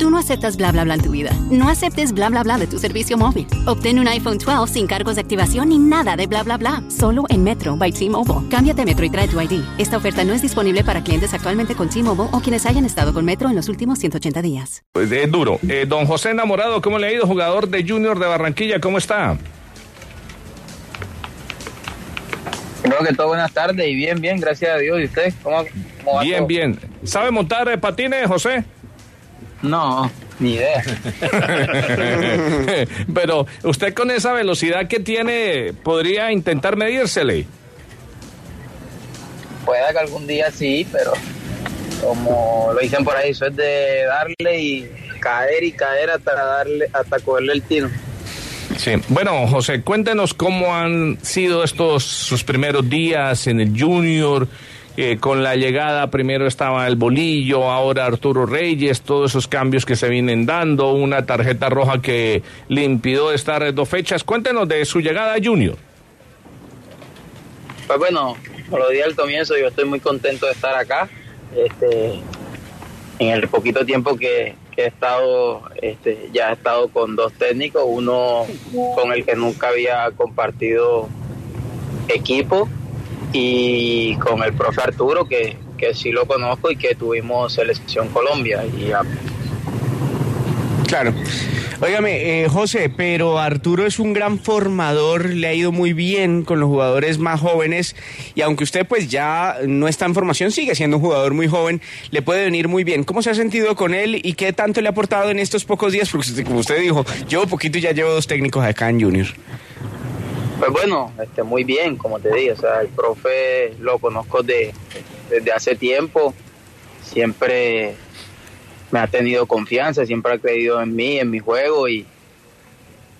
Tú no aceptas bla bla bla en tu vida. No aceptes bla bla bla de tu servicio móvil. Obtén un iPhone 12 sin cargos de activación ni nada de bla bla bla. Solo en Metro by T-Mobile. Cámbiate a Metro y trae tu ID. Esta oferta no es disponible para clientes actualmente con T-Mobile o quienes hayan estado con Metro en los últimos 180 días. Pues es duro. Eh, don José Enamorado, ¿cómo le ha ido? Jugador de Junior de Barranquilla, ¿cómo está? Creo que todo buenas tardes y bien, bien, gracias a Dios. ¿Y usted? ¿Cómo, cómo va Bien, todo? bien. ¿Sabe montar eh, patines, José? No, ni idea. Pero usted con esa velocidad que tiene, podría intentar medírsele. Pueda que algún día sí, pero como lo dicen por ahí, eso es de darle y caer y caer hasta darle, hasta cogerle el tino. Sí. Bueno, José, cuéntenos cómo han sido estos sus primeros días en el Junior. Con la llegada primero estaba el Bolillo, ahora Arturo Reyes, todos esos cambios que se vienen dando, una tarjeta roja que le impidió estar dos fechas. Cuéntenos de su llegada Junior. Pues bueno, como lo dije al comienzo, yo estoy muy contento de estar acá. Este, en el poquito tiempo que, que he estado, este, ya he estado con dos técnicos, uno con el que nunca había compartido equipo y con el profe Arturo, que, que sí lo conozco y que tuvimos selección Colombia. Y a- Claro. Óigame, eh, José, pero Arturo es un gran formador, le ha ido muy bien con los jugadores más jóvenes y aunque usted pues ya no está en formación, sigue siendo un jugador muy joven, le puede venir muy bien. ¿Cómo se ha sentido con él y qué tanto le ha aportado en estos pocos días? Porque como usted dijo, llevo poquito ya llevo dos técnicos acá en Junior. Pues bueno, este, muy bien, como te dije, o sea, el profe lo conozco de, desde hace tiempo, siempre me ha tenido confianza, siempre ha creído en mí, en mi juego y,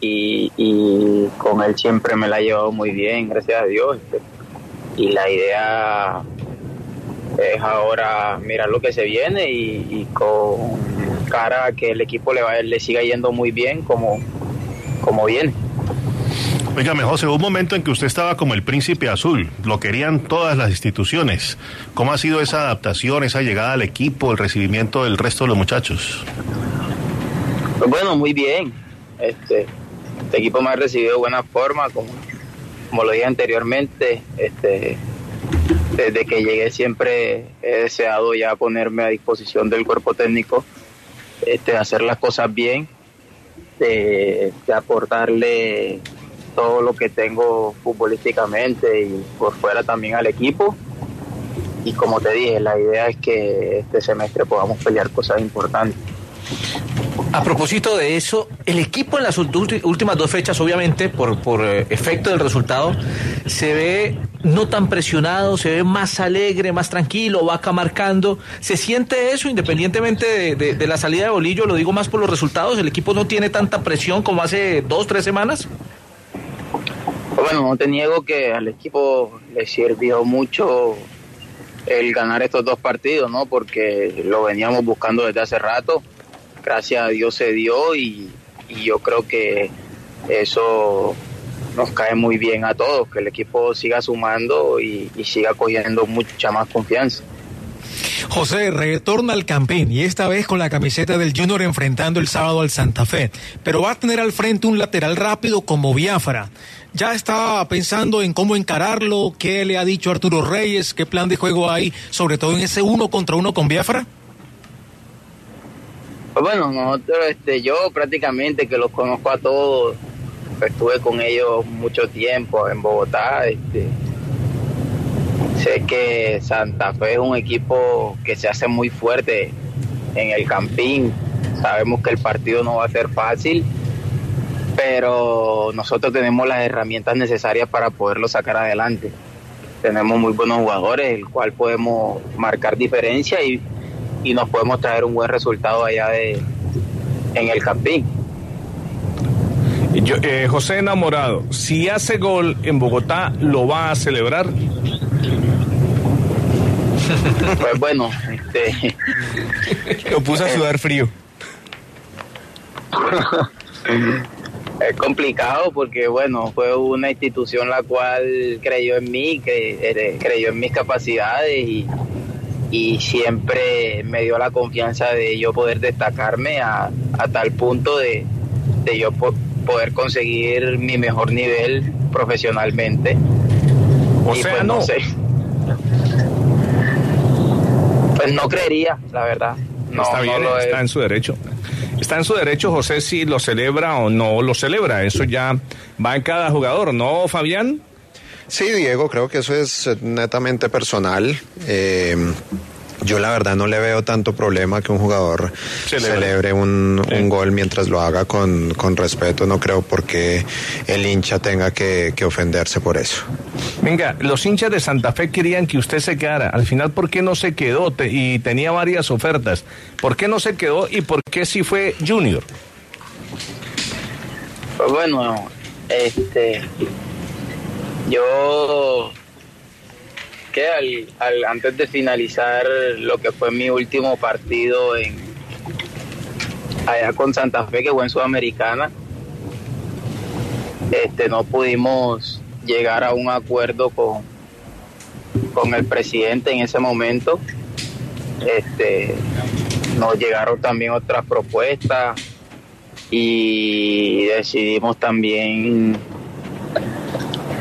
y, y con él siempre me la ha llevado muy bien, gracias a Dios. este, Y la idea es ahora mirar lo que se viene y, y con cara a que el equipo le, va, le siga yendo muy bien como, como viene. Óigame, José, un momento en que usted estaba como el príncipe azul, lo querían todas las instituciones. ¿Cómo ha sido esa adaptación, esa llegada al equipo, el recibimiento del resto de los muchachos? Pues bueno, muy bien. Este, este equipo me ha recibido de buena forma, como, lo dije anteriormente. Este, desde que llegué siempre he deseado ya ponerme a disposición del cuerpo técnico, este, hacer las cosas bien, de, de aportarle todo lo que tengo futbolísticamente y por fuera también al equipo. Y como te dije, la idea es que este semestre podamos pelear cosas importantes. A propósito de eso, el equipo en las últimas dos fechas, obviamente, por, por eh, efecto del resultado, se ve no tan presionado, se ve más alegre, más tranquilo, vaca marcando. ¿Se siente eso independientemente de, de- de la salida de Bolillo? Lo digo más por los resultados. ¿El equipo no tiene tanta presión como hace dos, tres semanas? Bueno, no te niego que al equipo le sirvió mucho el ganar estos dos partidos, ¿no? Porque lo veníamos buscando desde hace rato. Gracias a Dios se dio y, yo creo que eso nos cae muy bien a todos, que el equipo siga sumando y siga cogiendo mucha más confianza. José retorna al campín y esta vez con la camiseta del Junior enfrentando el sábado al Santa Fe, pero va a tener al frente un lateral rápido como Biafra. Ya está pensando en cómo encararlo, qué le ha dicho Arturo Reyes, qué plan de juego hay, sobre todo en ese uno contra uno con Biafra. Pues bueno, nosotros, este, yo prácticamente que los conozco a todos, estuve con ellos mucho tiempo en Bogotá. Este, sé que Santa Fe es un equipo que se hace muy fuerte en el campín, sabemos que el partido no va a ser fácil, pero nosotros tenemos las herramientas necesarias para poderlo sacar adelante. Tenemos muy buenos jugadores, el cual podemos marcar diferencia y, y nos podemos traer un buen resultado allá de, en el Campín. Eh, José Enamorado, si hace gol en Bogotá, ¿lo va a celebrar? Pues bueno, este, Lo puso a sudar frío. es complicado porque bueno, fue una institución la cual creyó en mí, eh, creyó en mis capacidades y, y siempre me dio la confianza de yo poder destacarme a, a tal punto de, de yo po- poder conseguir mi mejor nivel profesionalmente. O Y, sea, pues, no. sé. Pues no creería, la verdad. No, está no bien, he- está en su derecho. Está en su derecho, José, si lo celebra o no lo celebra. Eso ya va en cada jugador, ¿no, Fabián? Sí, Diego, creo que eso es netamente personal. Eh, yo la verdad no le veo tanto problema que un jugador Celebre. celebre un, un gol mientras lo haga con, con respeto. No creo por qué el hincha tenga que, que ofenderse por eso. Venga, los hinchas de Santa Fe querían que usted se quedara. Al final, ¿por qué no se quedó? Te- y tenía varias ofertas. ¿Por qué no se quedó y por qué sí fue Junior? Pues bueno, este, yo que al, al- antes de finalizar lo que fue mi último partido en allá con Santa Fe, que fue en Sudamericana, este, no pudimos llegar a un acuerdo con, con el presidente en ese momento. Este, nos llegaron también otras propuestas y decidimos también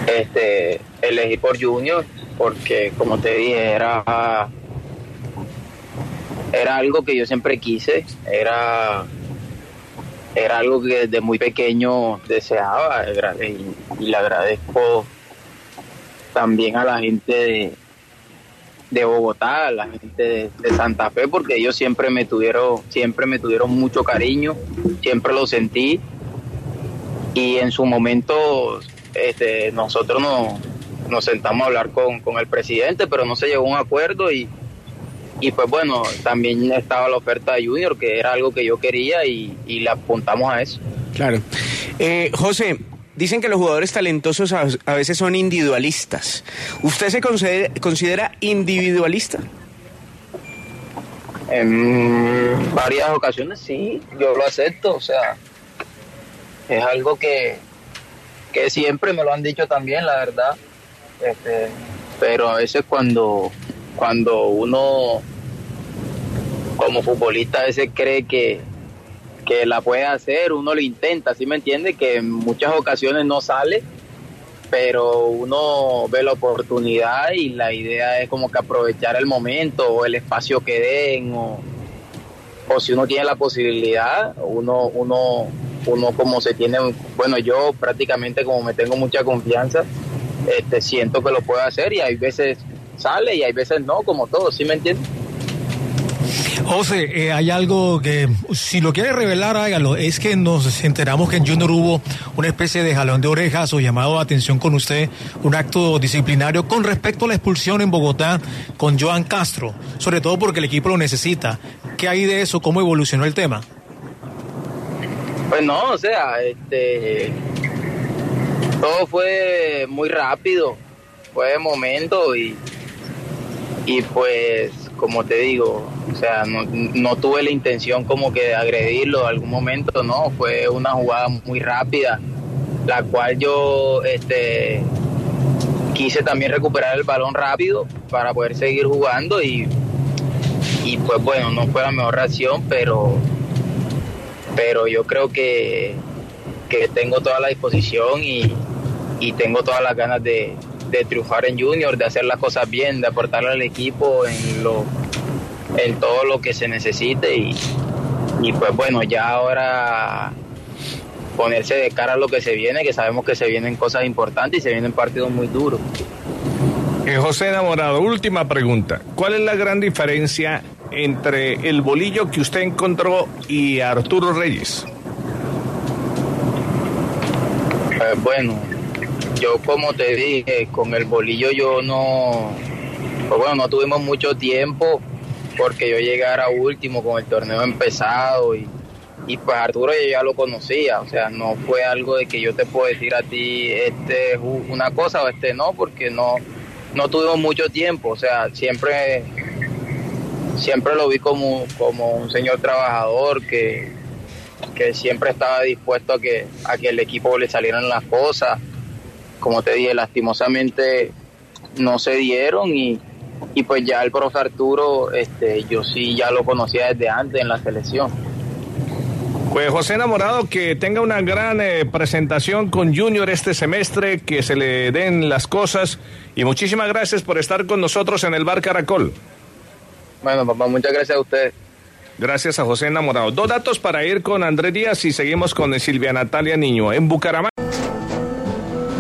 este elegir por Junior porque como te dije era era algo que yo siempre quise era era algo que desde muy pequeño deseaba y, le agradezco también a la gente de, de Bogotá, a la gente de, de Santa Fe, porque ellos siempre me tuvieron, siempre me tuvieron mucho cariño, siempre lo sentí. Y en su momento este, nosotros nos, nos sentamos a hablar con, con el presidente, pero no se llegó a un acuerdo y, y pues bueno, también estaba la oferta de Junior, que era algo que yo quería y, y le apuntamos a eso. Claro. Eh, José, dicen que los jugadores talentosos a, a veces son individualistas. ¿Usted se considera, considera individualista? En varias ocasiones sí, yo lo acepto, o sea, es algo que, que siempre me lo han dicho también, la verdad. Este, pero a veces cuando, cuando uno como futbolista a veces cree que, que la puede hacer, uno lo intenta, ¿sí me entiende? Que en muchas ocasiones no sale, pero uno ve la oportunidad y la idea es como que aprovechar el momento o el espacio que den o, o si uno tiene la posibilidad, uno, uno, uno como se tiene, bueno, yo prácticamente como me tengo mucha confianza, este, siento que lo puedo hacer y hay veces sale y hay veces no, como todo, ¿sí me entiendes? José, eh, hay algo que, si lo quiere revelar, hágalo. Es que nos enteramos que en Junior hubo una especie de jalón de orejas o llamado de atención con usted, un acto disciplinario con respecto a la expulsión en Bogotá con Joan Castro, sobre todo porque el equipo lo necesita. ¿Qué hay de eso? ¿Cómo evolucionó el tema? Pues no, o sea, este, todo fue muy rápido, fue de momento y, y pues, como te digo, o sea, no, no tuve la intención como que de agredirlo en algún momento, no, fue una jugada muy rápida, la cual yo, este, quise también recuperar el balón rápido para poder seguir jugando y, y pues bueno, no fue la mejor reacción, pero pero yo creo que, que tengo toda la disposición y, y tengo todas las ganas de, de triunfar en Junior, de hacer las cosas bien, de aportarle al equipo en, lo, en todo lo que se necesite y, y pues bueno, ya ahora ponerse de cara a lo que se viene, que sabemos que se vienen cosas importantes y se vienen partidos muy duros. Eh, José Enamorado, última pregunta. ¿Cuál es la gran diferencia entre el bolillo que usted encontró y Arturo Reyes? Eh, bueno, yo como te dije, con el bolillo yo no, pues bueno, no tuvimos mucho tiempo porque yo llegara último con el torneo empezado y, y pues Arturo yo ya lo conocía, o sea, no fue algo de que yo te puedo decir a ti este es una cosa o este no, porque no, no tuvimos mucho tiempo, o sea, siempre, siempre lo vi como, como un señor trabajador que, que siempre estaba dispuesto a que, a que el equipo le salieran las cosas. Como te dije, lastimosamente no se dieron y, y pues ya el profe Arturo, este, yo sí ya lo conocía desde antes en la selección. Pues José Enamorado, que tenga una gran eh, presentación con Junior este semestre, que se le den las cosas y muchísimas gracias por estar con nosotros en el Bar Caracol. Bueno, papá, muchas gracias a usted. Gracias a José Enamorado. Dos datos para ir con Andrés Díaz y seguimos con Silvia Natalia Niño en Bucaramanga.